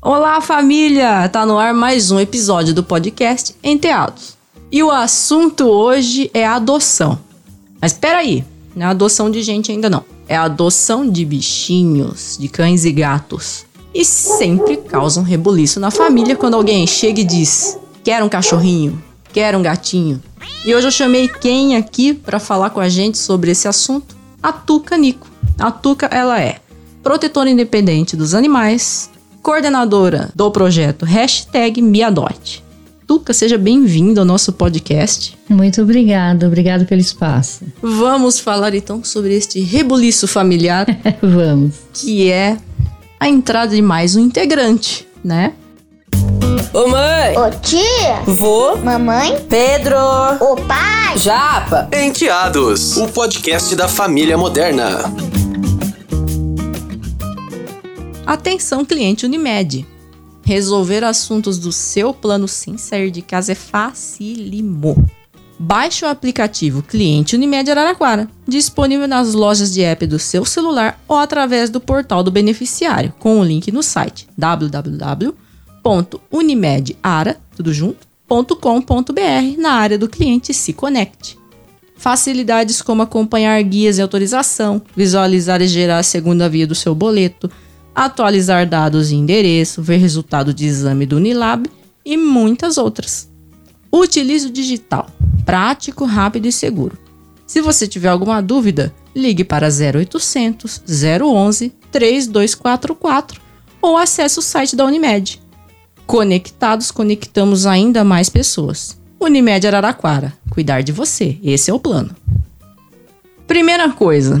Olá, família! Tá no ar mais um episódio do podcast Enteados. E o assunto hoje é adoção. Mas espera aí, não é adoção de gente ainda não. É adoção de bichinhos, de cães e gatos. E sempre causa um rebuliço na família quando alguém chega e diz: "Quero um cachorrinho, quero um gatinho". E hoje eu chamei quem aqui para falar com a gente sobre esse assunto? A Tuca Nico. A Tuca, ela é protetora independente dos animais, coordenadora do projeto Hashtag MeAdote. Tuca, seja bem-vindo ao nosso podcast. Muito obrigada, obrigada pelo espaço. Vamos falar então sobre este rebuliço familiar. Vamos. Que é a entrada de mais um integrante, né? Ô mãe! Ô tia! Vô! Mamãe! Pedro! Ô pai! Japa! Enteados, o podcast da família moderna. Atenção, cliente Unimed. Resolver assuntos do seu plano sem sair de casa é facilimo. Baixe o aplicativo Cliente Unimed Araraquara, disponível nas lojas de app do seu celular ou através do portal do beneficiário, com o link no site www.unimedara.com.br na área do cliente se conecte. Facilidades como acompanhar guias e autorização, visualizar e gerar a segunda via do seu boleto, atualizar dados e endereço, ver resultado de exame do Unilab e muitas outras. Utilize o digital, prático, rápido e seguro. Se você tiver alguma dúvida, ligue para 0800 011 3244 ou acesse o site da Unimed. Conectados, conectamos ainda mais pessoas. Unimed Araraquara, cuidar de você, esse é o plano. Primeira coisa,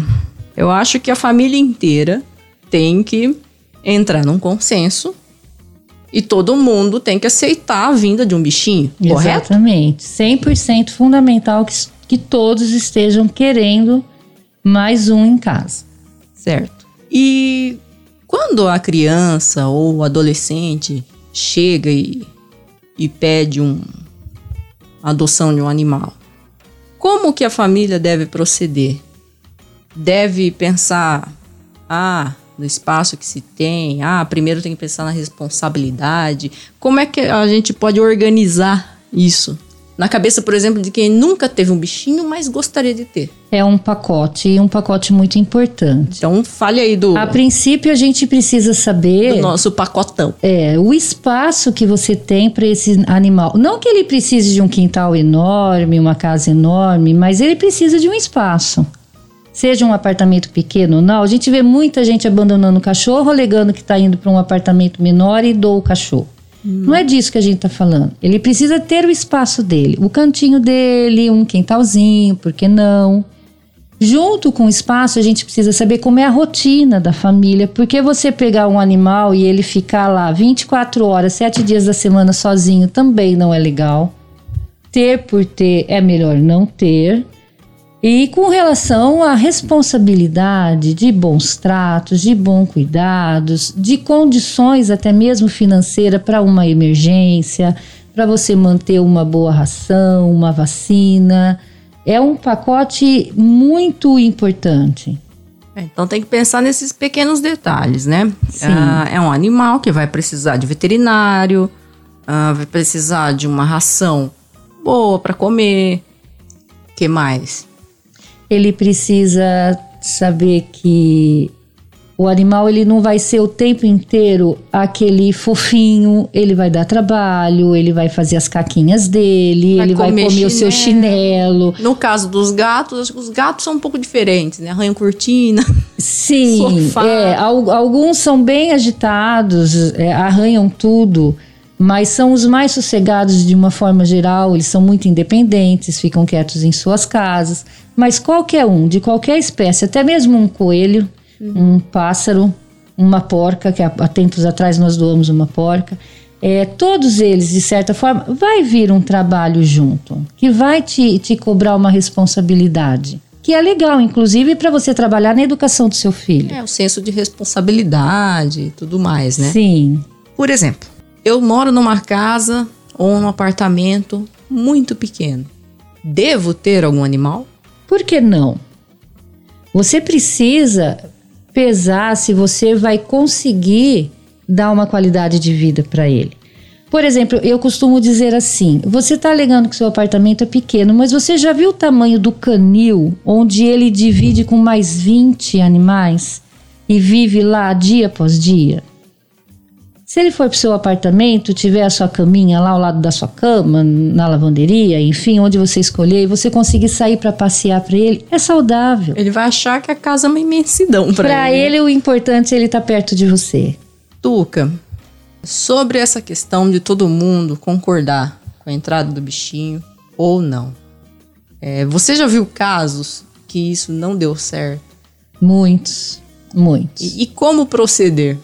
eu acho que a família inteira tem que entrar num consenso e todo mundo tem que aceitar a vinda de um bichinho, correto? Exatamente. 100% fundamental que, que todos estejam querendo mais um em casa. Certo. E quando a criança ou o adolescente chega e, e pede um a adoção de um animal, como que a família deve proceder? Deve pensar, ah, no espaço que se tem, ah, primeiro tem que pensar na responsabilidade. Como é que a gente pode organizar isso? Na cabeça, por exemplo, de quem nunca teve um bichinho, mas gostaria de ter. É um pacote e um pacote muito importante. Então, fale aí do, A princípio, a gente precisa saber do nosso pacotão. é, o espaço que você tem para esse animal. Não que ele precise de um quintal enorme, uma casa enorme, mas ele precisa de um espaço. Seja um apartamento pequeno ou não, a gente vê muita gente abandonando o cachorro, alegando que está indo para um apartamento menor e doa o cachorro. Não é disso que a gente está falando. Ele precisa ter o espaço dele, o cantinho dele, um quintalzinho, por que não? Junto com o espaço, a gente precisa saber como é a rotina da família, porque você pegar um animal e ele ficar lá 24 horas, 7 dias da semana sozinho também não é legal. Ter por ter é melhor não ter. E com relação à responsabilidade de bons tratos, de bons cuidados, de condições até mesmo financeira para uma emergência, para você manter uma boa ração, uma vacina, é um pacote muito importante. É, Então tem que pensar nesses pequenos detalhes, né? Sim. Ah, é um animal que vai precisar de veterinário, ah, vai precisar de uma ração boa para comer. que mais? Ele precisa saber que o animal ele não vai ser o tempo inteiro aquele fofinho, ele vai dar trabalho, ele vai fazer as caquinhas dele, Vai ele vai comer comer o seu chinelo. No caso dos gatos, acho que os gatos são um pouco diferentes, né? Arranham cortina. Sim, Sofá. é, al- alguns são bem agitados, é, arranham tudo, mas são os mais sossegados de uma forma geral, eles são muito independentes, ficam quietos em suas casas. Mas qualquer um, de qualquer espécie, até mesmo um coelho, um pássaro, uma porca, que há há tempos atrás nós doamos uma porca, é, todos eles, de certa forma, vai vir um trabalho junto, que vai te, te cobrar uma responsabilidade. Que é legal, inclusive, para você trabalhar na educação do seu filho. É o senso de responsabilidade e tudo mais, né? Sim. Por exemplo, eu moro numa casa ou num apartamento muito pequeno. Devo ter algum animal? Por que não? Você precisa pesar se você vai conseguir dar uma qualidade de vida para ele. Por exemplo, eu costumo dizer assim: você está alegando que seu apartamento é pequeno, mas você já viu o tamanho do canil onde ele divide com mais 20 animais e vive lá dia após dia? Se ele for para o seu apartamento, tiver a sua caminha lá ao lado da sua cama, na lavanderia, enfim, onde você escolher, e você conseguir sair para passear para ele, é saudável. Ele vai achar que a casa é uma imensidão para Para ele. ele, o importante é ele estar perto de você. Tuca, sobre essa questão de todo mundo concordar com a entrada do bichinho ou não. É, você já viu casos que isso não deu certo? Muitos, muitos. E, e como proceder?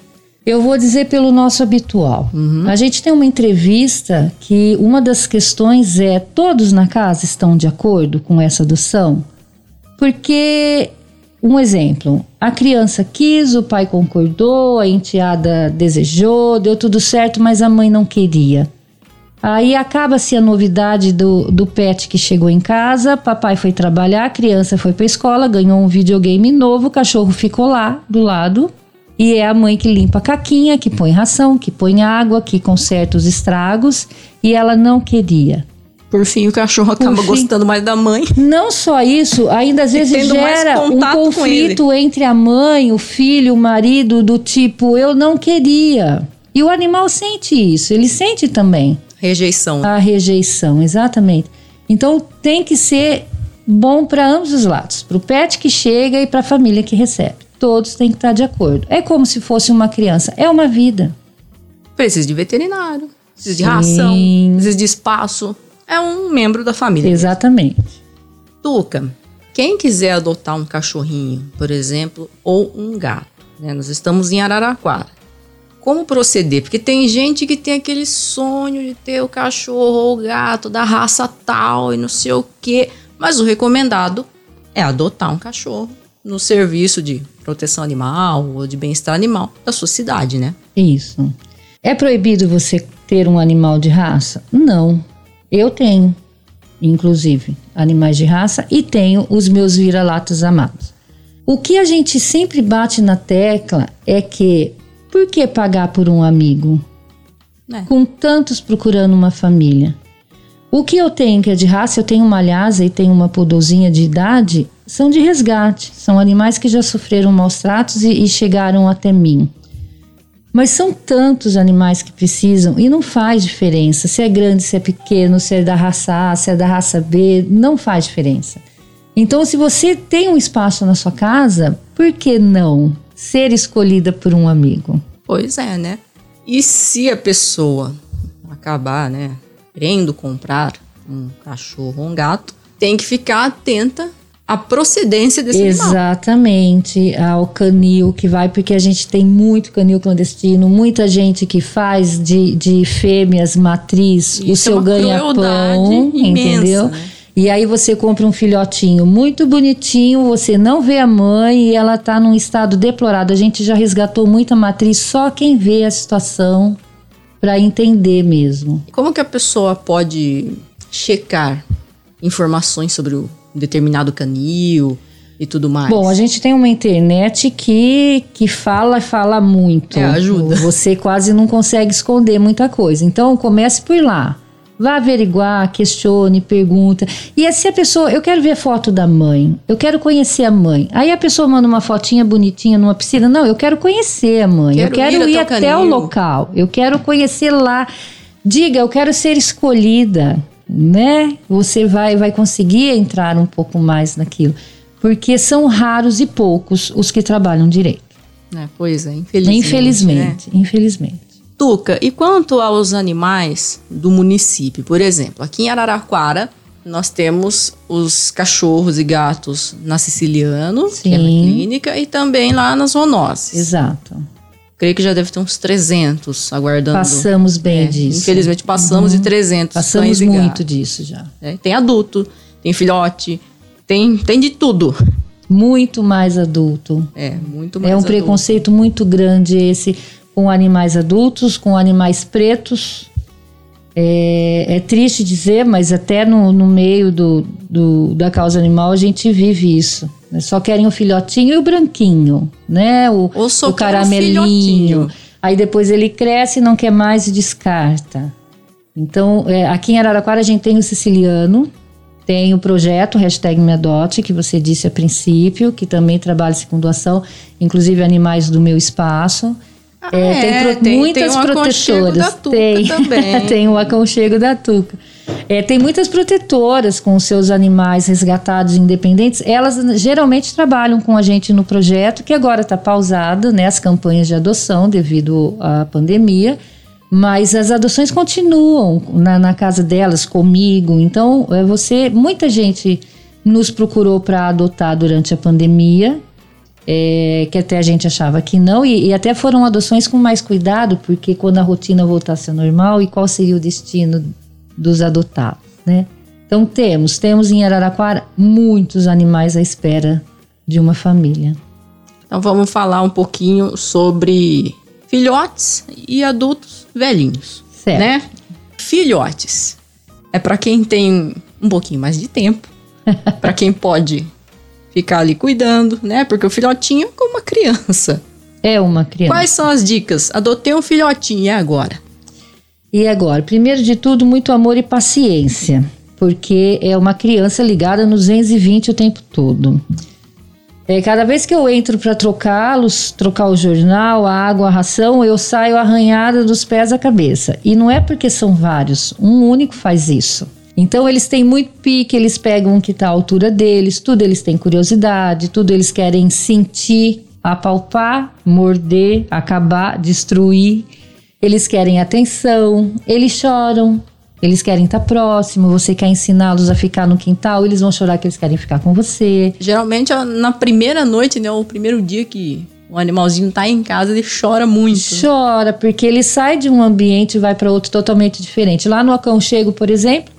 Eu vou dizer pelo nosso habitual. A gente tem uma entrevista que uma das questões é: todos na casa estão de acordo com essa adoção? Porque, um exemplo, a criança quis, o pai concordou, a enteada desejou, deu tudo certo, mas a mãe não queria. Aí acaba-se a novidade do, do pet que chegou em casa, papai foi trabalhar, a criança foi para escola, ganhou um videogame novo, o cachorro ficou lá do lado. E é a mãe que limpa a caquinha, que põe ração, que põe água, que conserta os estragos. E ela não queria. Por fim, o cachorro acaba fim. gostando mais da mãe. Não só isso, ainda às vezes gera um conflito entre a mãe, o filho, o marido, do tipo, eu não queria. E o animal sente isso, ele sente também Rejeição. a rejeição, exatamente. Então tem que ser bom para ambos os lados, para o pet que chega e para a família que recebe. Todos têm que estar de acordo. É como se fosse uma criança, é uma vida. Precisa de veterinário, precisa de Sim. ração, precisa de espaço. É um membro da família. Exatamente. Tuca, quem quiser adotar um cachorrinho, por exemplo, ou um gato, né? Nós estamos em Araraquara. Como proceder? Porque tem gente que tem aquele sonho de ter o cachorro ou o gato da raça tal e não sei o quê. Mas o recomendado é adotar um cachorro no serviço de proteção animal ou de bem-estar animal da sua cidade, né? Isso. É proibido você ter um animal de raça? Não. Eu tenho, inclusive, animais de raça e tenho os meus vira-latas amados. O que a gente sempre bate na tecla é que por que pagar por um amigo? É. Com tantos procurando uma família. O que eu tenho que é de raça, eu tenho uma lhasa e tenho uma poodlezinha de idade, são de resgate. São animais que já sofreram maus tratos e, e chegaram até mim. Mas são tantos animais que precisam e não faz diferença se é grande, se é pequeno, se é da raça A, se é da raça B, não faz diferença. Então, se você tem um espaço na sua casa, por que não ser escolhida por um amigo? Pois é, né? E se a pessoa acabar, né, querendo comprar um cachorro ou um gato, tem que ficar atenta à procedência desse animal. Exatamente, ao canil que vai, porque a gente tem muito canil clandestino, muita gente que faz de, de fêmeas matriz o Isso é seu uma ganha-pão, entendeu? né? E aí você compra um filhotinho muito bonitinho, você não vê a mãe e ela tá num estado deplorável. A gente já resgatou muita matriz, só quem vê a situação para entender mesmo. Como que a pessoa pode checar informações sobre o determinado canil e tudo mais? Bom, a gente tem uma internet que, que fala, fala muito. É, ajuda. Você quase não consegue esconder muita coisa. Então, comece por lá. Vá averiguar, questione, pergunta. E se a pessoa, eu quero ver foto da mãe, eu quero conhecer a mãe. Aí a pessoa manda uma fotinha bonitinha numa piscina. Não, eu quero conhecer a mãe. eu Quero quero ir ir até o local. Eu quero conhecer lá. Diga, eu quero ser escolhida, né? Você vai vai conseguir entrar um pouco mais naquilo, porque são raros e poucos os que trabalham direito. É, pois é, infelizmente. né? Infelizmente, infelizmente. Tuca, e quanto aos animais do município? Por exemplo, aqui em Araraquara, nós temos os cachorros e gatos na Siciliano, que é na Sim. clínica, e também lá nas zoonoses. Exato. Creio que já deve ter uns 300 aguardando. Passamos bem É, disso. Infelizmente passamos de 300 Passamos muito disso já. né? Tem adulto, tem filhote, tem, tem de tudo. Muito mais adulto. É, muito mais É um adulto. preconceito muito grande esse com animais adultos, com animais pretos. É, é triste dizer, mas até no, no meio do, do- da causa animal a gente vive isso. Só querem o filhotinho e o branquinho, né? O, Ou só o um caramelinho. filhotinho. Aí depois ele cresce, não quer mais e descarta. Então, é, aqui em Araraquara a gente tem o siciliano, tem o projeto hashtag Me Adote, que você disse a princípio, que também trabalha com doação, inclusive animais do meu espaço. Ah, é, tem, pro- tem- muitas tem protetoras. tem, também. tem o aconchego da Tuca. É, tem muitas protetoras com seus animais resgatados independentes. Elas geralmente trabalham com a gente no projeto, que agora está pausado, né, as campanhas de adoção devido à pandemia. Mas as adoções continuam na, na casa delas, comigo. Então, é, você, muita gente nos procurou para adotar durante a pandemia, é, que até a gente achava que não, e, e até foram adoções com mais cuidado, porque quando a rotina voltasse ao normal, e qual seria o destino dos adotados, né? Então temos, temos em Araraquara muitos animais à espera de uma família. Então vamos falar um pouquinho sobre filhotes e adultos velhinhos, Certo. né? Filhotes é para quem tem um pouquinho mais de tempo, para quem pode ficar ali cuidando, né? Porque o filhotinho é como uma criança. É uma criança. Quais são as dicas? Adotei um filhotinho e agora? E agora, primeiro de tudo, muito amor e paciência, porque é uma criança ligada no 220 o tempo todo. É, cada vez que eu entro para trocá-los, trocar o jornal, a água, a ração, eu saio arranhada dos pés à cabeça. E não é porque são vários, um único faz isso. Então eles têm muito pique, eles pegam o que está à altura deles, tudo eles têm curiosidade, tudo eles querem sentir, apalpar, morder, acabar, destruir. Eles querem atenção, eles choram, eles querem estar próximo, você quer ensiná-los a ficar no quintal, eles vão chorar que eles querem ficar com você. Geralmente na primeira noite, né? O primeiro dia que o animalzinho tá em casa, ele chora muito. Chora, porque ele sai de um ambiente e vai para outro totalmente diferente. Lá no aconchego, por exemplo,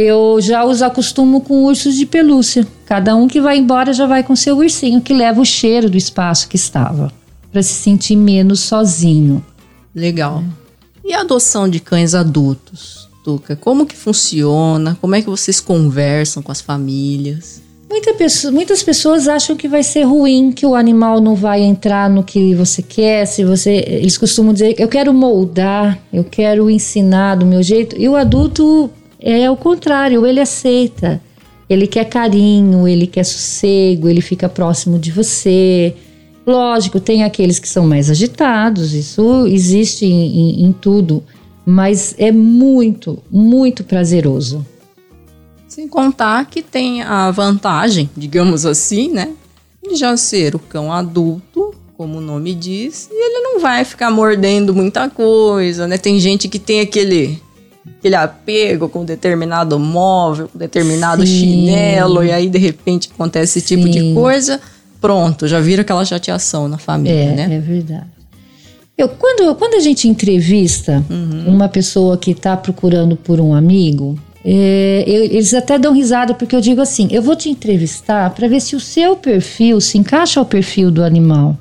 eu já os acostumo com ursos de pelúcia. Cada um que vai embora já vai com seu ursinho, que leva o cheiro do espaço que estava, para se sentir menos sozinho. Legal. E a adoção de cães adultos, Tuca? Como que funciona? Como é que vocês conversam com as famílias? Muita pessoa- muitas pessoas acham que vai ser ruim, que o animal não vai entrar no que você quer. Se você, eles costumam dizer, eu quero moldar, eu quero ensinar do meu jeito. E o adulto é o contrário, ele aceita. Ele quer carinho, ele quer sossego, ele fica próximo de você. Lógico, tem aqueles que são mais agitados, isso existe em- em- em tudo, mas é muito, muito prazeroso. Sem contar que tem a vantagem, digamos assim, né? De já ser o cão adulto, como o nome diz, e ele não vai ficar mordendo muita coisa, né? Tem gente que tem aquele, aquele apego com determinado móvel, com determinado Sim. chinelo, e aí de repente acontece esse tipo de coisa. Pronto, já vira aquela chateação na família, É, né? é verdade. Eu, quando, quando a gente entrevista uma pessoa que está procurando por um amigo, é, eu- eles até dão risada porque eu digo assim: eu vou te entrevistar para ver se o seu perfil se encaixa ao perfil do animal.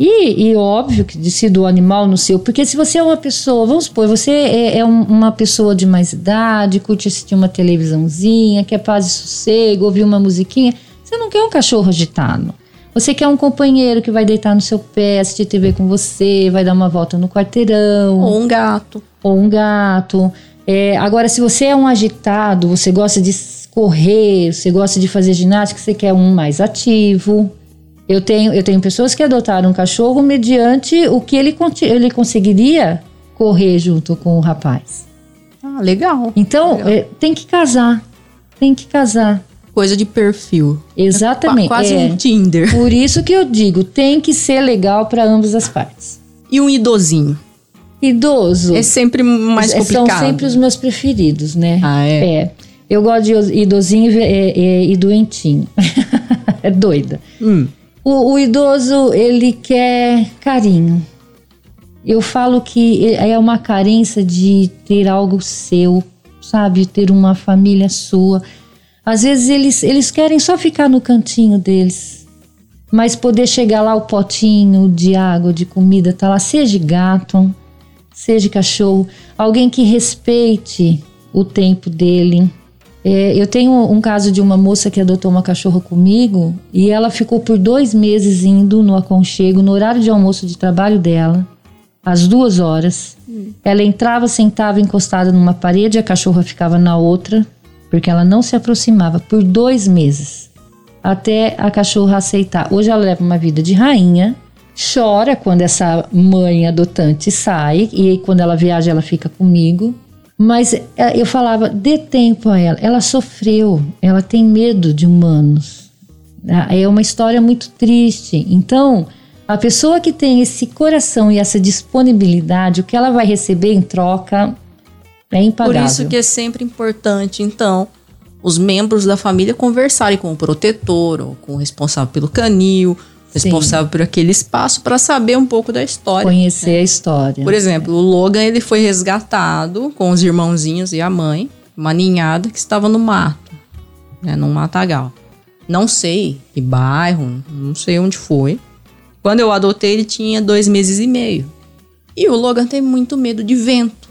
E, e óbvio que decide o animal no seu, porque se você é uma pessoa, vamos supor, você é, é um- uma pessoa de mais idade, curte assistir uma televisãozinha, quer paz e sossego, ouvir uma musiquinha, você não quer um cachorro agitado. Você quer um companheiro que vai deitar no seu pé, assistir TV com você, vai dar uma volta no quarteirão Ou um gato. ou um gato. É, agora, se você é um agitado, você gosta de correr, você gosta de fazer ginástica, você quer um mais ativo. Eu tenho, eu tenho pessoas que adotaram um cachorro mediante o que ele, ele conseguiria correr junto com o rapaz. Ah, legal. Então, Legal. é, tem que casar. Tem que casar. Coisa de perfil. Exatamente. Qua- Quase é. um Tinder. Por isso que eu digo, tem que ser legal para ambas as partes. E um idosinho. Idoso. É sempre mais É, complicado. São sempre os meus preferidos, né? Ah, é? É. Eu gosto de idosinho e, e- e- e doentinho. é doida. Hum. O, o idoso, ele quer carinho. Eu falo que é uma carência de ter algo seu, sabe? Ter uma família sua. Às vezes eles, eles querem só ficar no cantinho deles. Mas poder chegar lá o potinho de água, de comida, tá lá, seja gato, seja cachorro, alguém que respeite o tempo dele. É, eu tenho um caso de uma moça que adotou uma cachorra comigo e ela ficou por dois meses indo no aconchego, no horário de almoço de trabalho dela. às duas horas. Ela entrava, sentava encostada numa parede, a cachorra ficava na outra, porque ela não se aproximava por dois meses até a cachorra aceitar. Hoje ela leva uma vida de rainha, chora quando essa mãe adotante sai e quando ela viaja ela fica comigo. Mas é, eu falava, dê tempo a ela. Ela sofreu, ela tem medo de humanos. Ah, É uma história muito triste. Então, a pessoa que tem esse coração e essa disponibilidade, o que ela vai receber em troca é Por impagável. isso que é sempre importante, então, os membros da família conversarem com o protetor ou com o responsável pelo canil, Sim. responsável por aquele espaço, para saber um pouco da história. conhecer a história. Por exemplo, o Logan ele foi resgatado com os irmãozinhos e a mãe, uma ninhada que estava no mato, né, num matagal. Não sei que bairro, não sei onde foi. Quando eu adotei, ele tinha dois meses e meio. E o Logan tem muito medo de vento.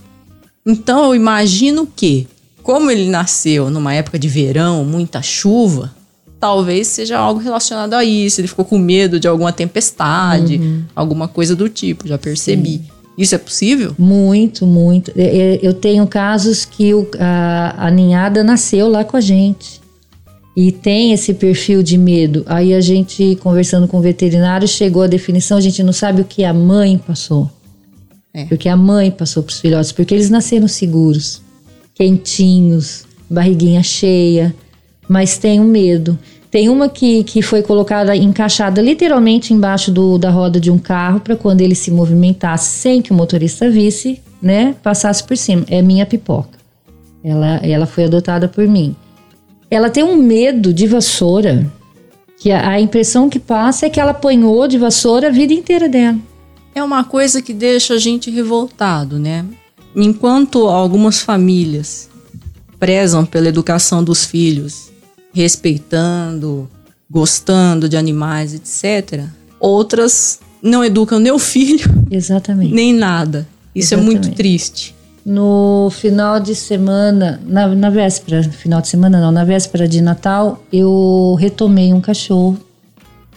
Então eu imagino que, como ele nasceu numa época de verão, muita chuva, talvez seja algo relacionado a isso. Ele ficou com medo de alguma tempestade, alguma coisa do tipo, já percebi. Isso é possível? Muito, muito. Eu tenho casos que o- a, a ninhada nasceu lá com a gente. E tem esse perfil de medo. Aí a gente, conversando com o veterinário, chegou à definição: a gente não sabe o que a mãe passou. É. Porque a mãe passou para os filhotes, porque eles nasceram seguros, quentinhos, barriguinha cheia, mas tem um medo. Tem uma que, que foi colocada, encaixada literalmente embaixo do, da roda de um carro para quando ele se movimentasse sem que o motorista visse, né, passasse por cima. É minha pipoca. Ela, ela foi adotada por mim. Ela tem um medo de vassoura, que a, a impressão que passa é que ela apanhou de vassoura a vida inteira dela. É uma coisa que deixa a gente revoltado, né? Enquanto algumas famílias prezam pela educação dos filhos, respeitando, gostando de animais, etc., outras não educam nem o filho, Exatamente. nem nada. Isso é muito Exatamente. triste. No final de semana, na, na véspera, final de semana não, na véspera de Natal, eu retomei um cachorro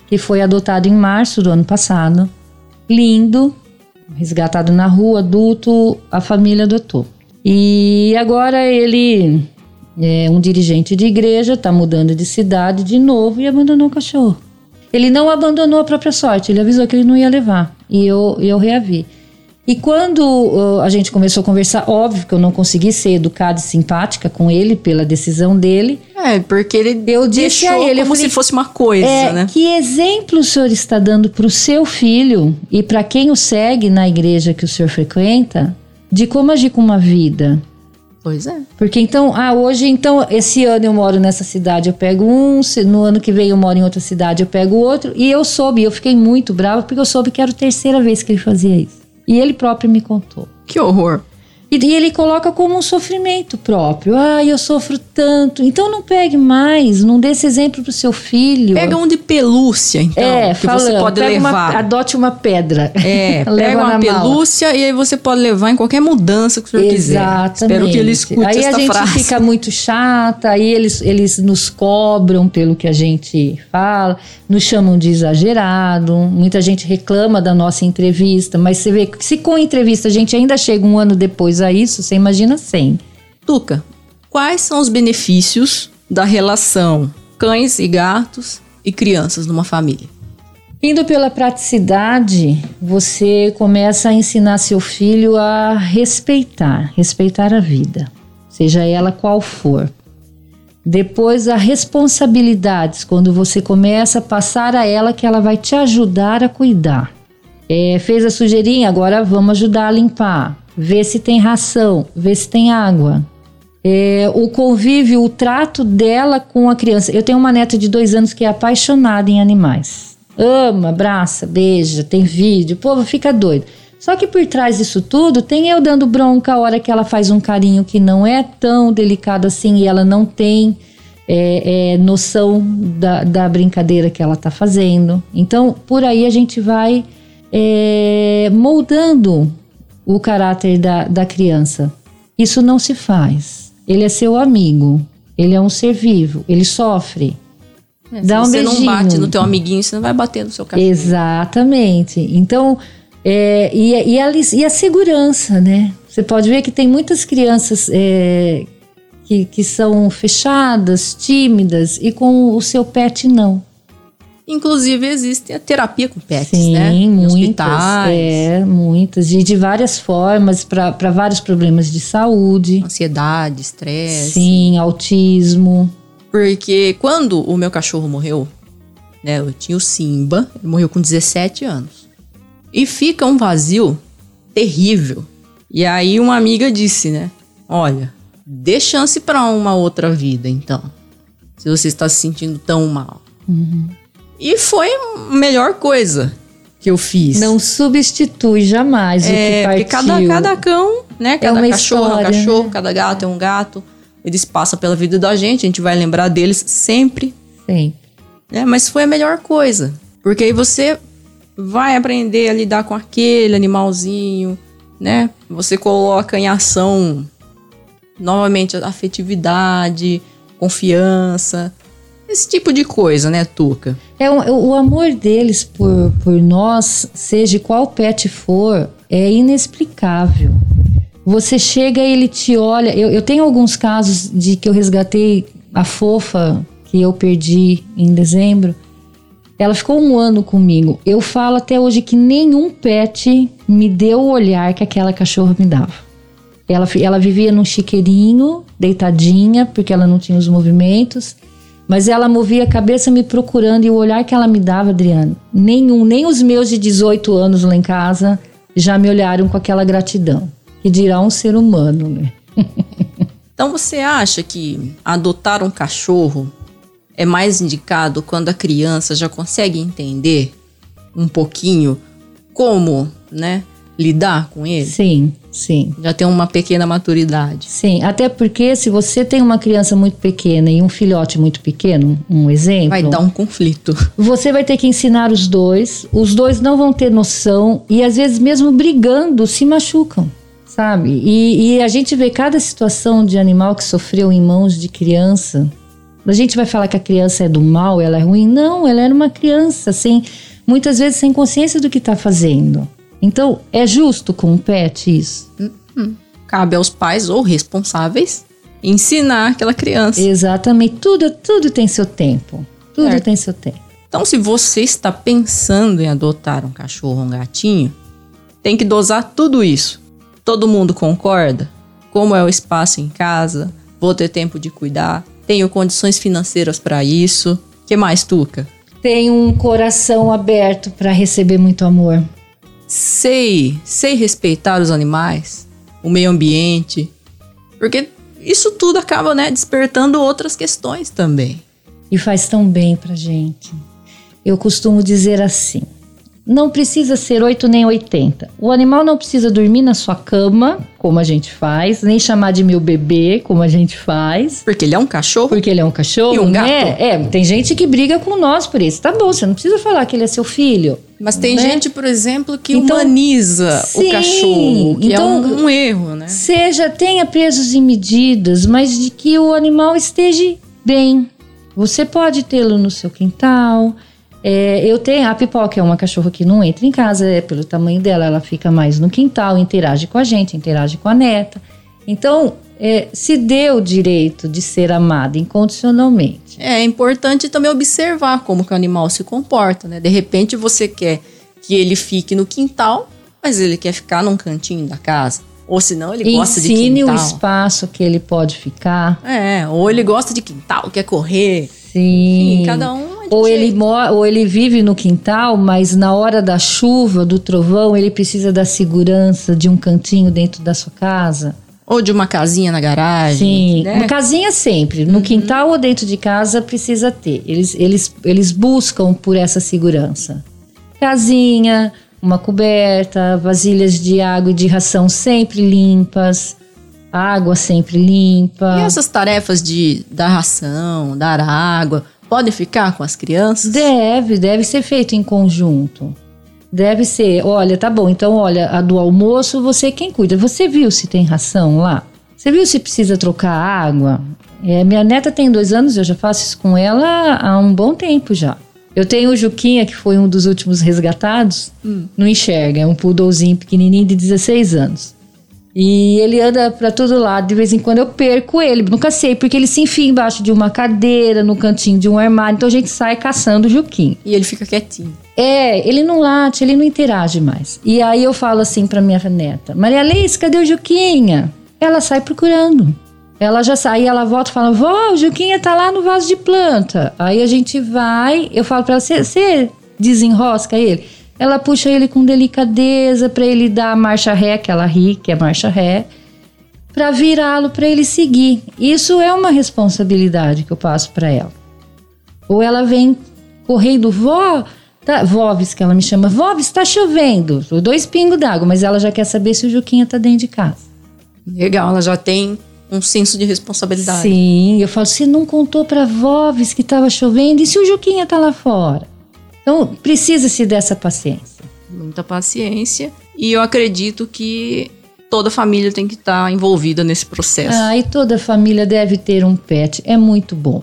que foi adotado em março do ano passado. Lindo, resgatado na rua, adulto, a família adotou. E agora ele é um dirigente de igreja, está mudando de cidade de novo e abandonou o cachorro. Ele não abandonou a própria sorte, ele avisou que ele não ia levar. E eu, eu reavi. E quando a gente começou a conversar, óbvio que eu não consegui ser educada e simpática com ele pela decisão dele. É, porque ele Eu disse deixou a ele, como falei, se fosse uma coisa, É, né? que exemplo o senhor está dando para o seu filho e para quem o segue na igreja que o senhor frequenta de como agir com uma vida? Pois é. Porque então, ah, hoje, então, esse ano eu moro nessa cidade, eu pego um, no ano que vem eu moro em outra cidade, eu pego outro. E eu soube, eu fiquei muito brava porque eu soube que era a terceira vez que ele fazia isso. E ele próprio me contou. Que horror. E, ele coloca como um sofrimento próprio. Ah, eu sofro tanto. Então não pegue mais, não dê esse exemplo pro seu filho. Pega um de pelúcia, então, é, que falando, você pode pega uma- levar. adote uma pedra. É, pega uma na mala. pelúcia e aí você pode levar em qualquer mudança que o senhor quiser. Exatamente. Espero que ele escute Aí esta a gente frase. fica muito chata, aí eles, eles nos cobram pelo que a gente fala, nos chamam de exagerado. Muita gente reclama da nossa entrevista, mas você vê que se com a entrevista a gente ainda chega um ano depois a isso, você imagina sem. Tuca, quais são os benefícios da relação cães e gatos e crianças numa família? Indo pela praticidade, você começa a ensinar seu filho a respeitar, respeitar a vida, seja ela qual for. Depois, as responsabilidades, quando você começa a passar a ela que ela vai te ajudar a cuidar. É, fez a sujeirinha, agora vamos ajudar a limpar. Ver se tem ração, ver se tem água. É, o convívio, o trato dela com a criança. Eu tenho uma neta de dois anos que é apaixonada em animais. Ama, abraça, beija, tem vídeo, o povo fica doido. Só que por trás disso tudo, tem eu dando bronca a hora que ela faz um carinho que não é tão delicado assim e ela não tem é, é, noção da, da brincadeira que ela tá fazendo. Então, por aí a gente vai é, moldando o caráter da, da criança. Isso não se faz. Ele é seu amigo, ele é um ser vivo, ele sofre. Dá um Se você beijinho. não bate no teu amiguinho, você não vai bater no seu cachorro. Exatamente. Então, É, e, e, a, e a segurança, né? Você pode ver que tem muitas crianças é, que, que são fechadas, tímidas e com o seu pet não. Inclusive existe a terapia com pets, Sim, né? Em muitas. hospitais, É, muitas. E de várias formas, para vários problemas de saúde. ansiedade, estresse. Sim, autismo. Porque quando o meu cachorro morreu, né? Eu tinha o Simba, ele morreu com 17 anos. E fica um vazio terrível. E aí uma amiga disse, né? Olha, dê chance para uma outra vida, então. Se você está se sentindo tão mal. E foi a melhor coisa que eu fiz. Não substitui jamais o que É, partiu. porque cada, cada cão, né? Cada uma cachorro é um história, cachorro, né? cada gato é um gato. Eles passam pela vida da gente, a gente vai lembrar deles sempre. Sim. né? Mas foi a melhor coisa. Porque aí você vai aprender a lidar com aquele animalzinho, né? Você coloca em ação novamente a afetividade, confiança, esse tipo de coisa, né, Tuca? É, o, o amor deles por, por nós, seja qual pet for, é inexplicável. Você chega e ele te olha. Eu, eu tenho alguns casos de que eu resgatei a fofa que eu perdi em dezembro. Ela ficou um ano comigo. Eu falo até hoje que nenhum pet me deu o olhar que aquela cachorra me dava. Ela, ela vivia num chiqueirinho, deitadinha, porque ela não tinha os movimentos. Mas ela movia a cabeça me procurando e o olhar que ela me dava, Adriano, nenhum, nem os meus de 18 anos lá em casa já me olharam com aquela gratidão. Que dirá um ser humano, né? Então você acha que adotar um cachorro é mais indicado quando a criança já consegue entender um pouquinho como, né, lidar com ele? Sim, sim. Já tem uma pequena maturidade. Sim, até porque se você tem uma criança muito pequena e um filhote muito pequeno, um exemplo, Vai dar um conflito. você vai ter que ensinar os dois, os dois não vão ter noção e às vezes mesmo brigando se machucam, sabe? E, e a gente vê cada situação de animal que sofreu em mãos de criança. A gente vai falar que a criança é do mal, ela é ruim? Não, ela era uma criança, sem, muitas vezes sem consciência do que está fazendo. Então, é justo com um pet isso? Cabe aos pais ou responsáveis ensinar aquela criança. Exatamente, tudo, tudo tem seu tempo. Tudo Certo. tem seu tempo. Então, se você está pensando em adotar um cachorro ou um gatinho, tem que dosar tudo isso. Todo mundo concorda? Como é o espaço em casa? Vou ter tempo de cuidar? Tenho condições financeiras para isso? que mais, Tuca? Tem um coração aberto para receber muito amor. Sei, sei respeitar os animais, o meio ambiente, porque isso tudo acaba, né, despertando outras questões também. E faz tão bem pra gente. Eu costumo dizer assim: não precisa ser 8 nem 80. O animal não precisa dormir na sua cama, como a gente faz, nem chamar de meu bebê, como a gente faz. Porque ele é um cachorro Porque ele é um cachorro, E um gato? né? É, tem gente que briga com nós por isso. Tá bom, você não precisa falar que ele é seu filho. Mas tem né? gente, por exemplo, que Então, humaniza sim, o cachorro, que então- é um, um erro, né? Seja, tenha pesos e medidas, mas de que o animal esteja bem. Você pode tê-lo no seu quintal. É, eu tenho a pipoca é uma cachorra que não entra em casa, é pelo tamanho dela, ela fica mais no quintal, interage com a gente, interage com a neta. Então, é, se dê o direito de ser amada incondicionalmente. É importante também observar como que o animal se comporta, né? De repente você quer que ele fique no quintal, mas ele quer ficar num cantinho da casa. Ou senão ele gosta de Ensine o quintal. espaço que ele pode ficar. É, ou ele gosta de quintal, quer correr. Sim. Enfim, cada um é Ou ele, jeito. mo- ou ele vive no quintal, mas na hora da chuva, do trovão, ele precisa da segurança de um cantinho dentro da sua casa. Ou de uma casinha na garagem. Sim, né? uma casinha sempre. Uhum. No quintal ou dentro de casa precisa ter. Eles, eles, eles buscam por essa segurança. Casinha, uma coberta, vasilhas de água e de ração sempre limpas, água sempre limpa. E essas tarefas de dar ração, dar água, podem ficar com as crianças? Deve, deve ser feito em conjunto. Deve ser, olha, tá bom, então olha, a do almoço você é quem cuida. Você viu se tem ração lá? Você viu se precisa trocar água? É, minha neta tem dois anos, eu já faço isso com ela há um bom tempo já. Eu tenho o Juquinha, que foi um dos últimos resgatados, não enxerga, é um poodlezinho pequenininho de 16 anos. E ele anda pra todo lado, de vez em quando eu perco ele, nunca sei, porque ele se enfia embaixo de uma cadeira, no cantinho de um armário, então a gente sai caçando o Juquinha. E ele fica quietinho. É, ele não late, ele não interage mais. E aí eu falo assim pra minha neta: Maria Alice, cadê o Juquinha? Ela sai procurando. Ela já sai, ela volta e fala: Vó, o Juquinha tá lá no vaso de planta. Aí a gente vai, eu falo pra ela: Você desenrosca ele? Ela puxa ele com delicadeza pra ele dar a marcha ré, que ela ri, que é marcha ré, pra virá-lo, pra ele seguir. Isso é uma responsabilidade que eu passo pra ela. Ou ela vem correndo, vó, tá, Voves, que ela me chama, Voves, tá chovendo. Dois pingos d'água, mas ela já quer saber se o Juquinha tá dentro de casa. Legal, ela já tem um senso de responsabilidade. Sim, eu falo, você não contou pra Voves que tava chovendo, e se o Juquinha tá lá fora? Então, precisa-se dessa paciência. Muita paciência. E eu acredito que toda família tem que estar envolvida nesse processo. Ah, e toda família deve ter um pet, é muito bom.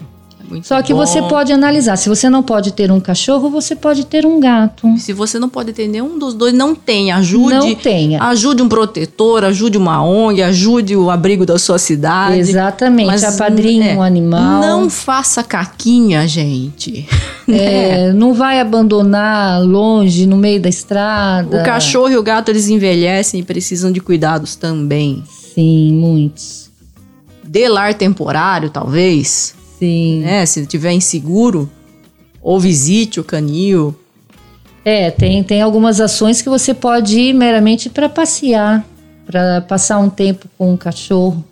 É muito Só que bom. você pode analisar, se você não pode ter um cachorro, você pode ter um gato. Se você não pode ter nenhum dos dois, não tem. Ajude. Não tenha. Ajude um protetor, ajude uma ONG, ajude o abrigo da sua cidade. Exatamente, Mas, apadrinhe é, um animal. Não faça caquinha, gente. É, não vai abandonar longe, no meio da estrada. O cachorro e o gato, eles envelhecem e precisam de cuidados também. Sim, muitos. Dê lar temporário, talvez. Sim. Né? Se tiver inseguro. Ou visite o canil. É, tem, tem algumas ações que você pode ir meramente para passear, para passar um tempo com um cachorro,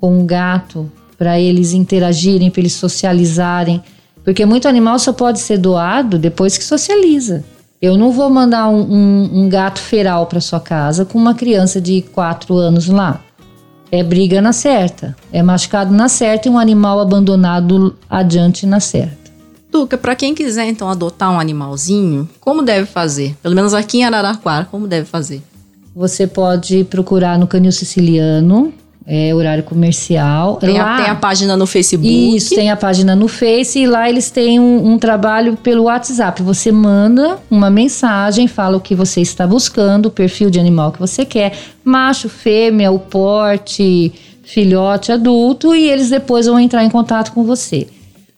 com um gato, para eles interagirem, para eles socializarem. Porque muito animal só pode ser doado depois que socializa. Eu não vou mandar um, um- um gato feral para sua casa com uma criança de 4 anos lá. É briga na certa. É machucado na certa e um animal abandonado adiante na certa. Tuca, pra quem quiser então adotar um animalzinho, como deve fazer? Pelo menos aqui em Araraquara, como deve fazer? Você pode procurar no Canil Siciliano, é horário comercial. Tem, lá, a, tem a página no Facebook. Isso, tem a página no Face e lá eles têm um, um trabalho pelo WhatsApp. Você manda uma mensagem, fala o que você está buscando, o perfil de animal que você quer, macho, fêmea, o porte, filhote, adulto, e eles depois vão entrar em contato com você.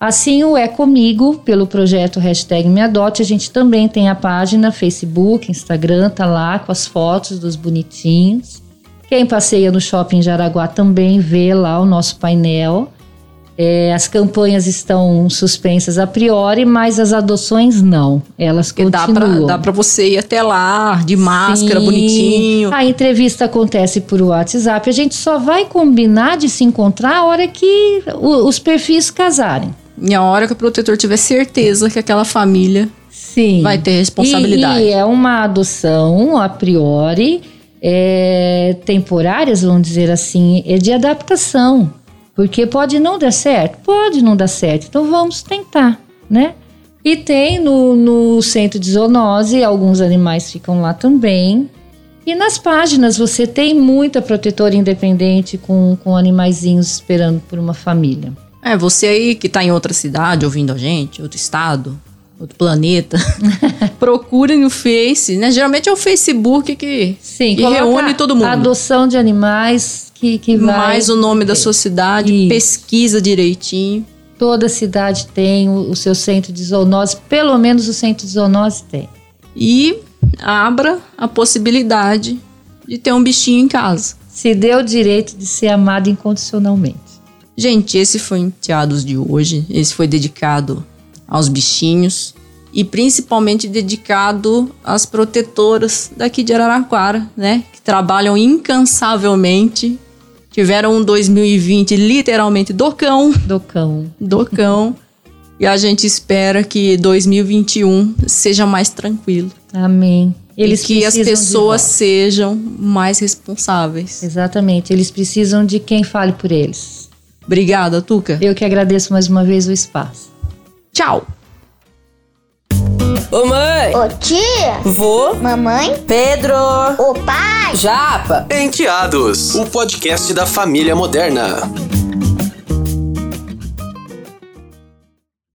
Assim o É Comigo, pelo projeto hashtag Me Adote, a gente também tem a página Facebook, Instagram, tá lá com as fotos dos bonitinhos. Quem passeia no shopping Jaraguá também vê lá o nosso painel. É, as campanhas estão suspensas a priori, mas as adoções não. Elas Porque continuam. dá pra você ir até lá, de máscara, Sim. bonitinho. A entrevista acontece por WhatsApp. A gente só vai combinar de se encontrar a hora que o- os perfis casarem. E a hora que o protetor tiver certeza que aquela família Sim. vai ter responsabilidade. E, e é uma adoção a priori, é, temporárias, vamos dizer assim, é de adaptação. Porque pode não dar certo? Pode não dar certo. Então vamos tentar, né? E tem no, no centro de zoonose, alguns animais ficam lá também. E nas páginas você tem muita protetora independente com, com animaizinhos esperando por uma família. É, você aí que tá em outra cidade ouvindo a gente, outro estado, outro planeta, procure no Face, né? Geralmente é o Facebook que, Sim, que reúne todo mundo. Adoção de animais que, que vai. Mais o nome da sua cidade, Isso. pesquisa direitinho. Toda cidade tem o, o seu centro de zoonose, pelo menos o centro de zoonose tem. E abra a possibilidade de ter um bichinho em casa. Se deu o direito de ser amado incondicionalmente. Gente, esse foi o Enteados de hoje. Esse foi dedicado aos bichinhos e principalmente dedicado às protetoras daqui de Araraquara, né? Que trabalham incansavelmente. Tiveram um 2020 literalmente do cão, Do cão. do cão. E a gente espera que 2021 seja mais tranquilo. Amém. Eles e que as pessoas sejam mais responsáveis. Exatamente. Eles precisam de quem fale por eles. Obrigada, Tuca. Eu que agradeço mais uma vez o espaço. Tchau. Ô mãe, Ô tia, vô, mamãe, Pedro, ô pai. Japa. Enteados, o podcast da família moderna.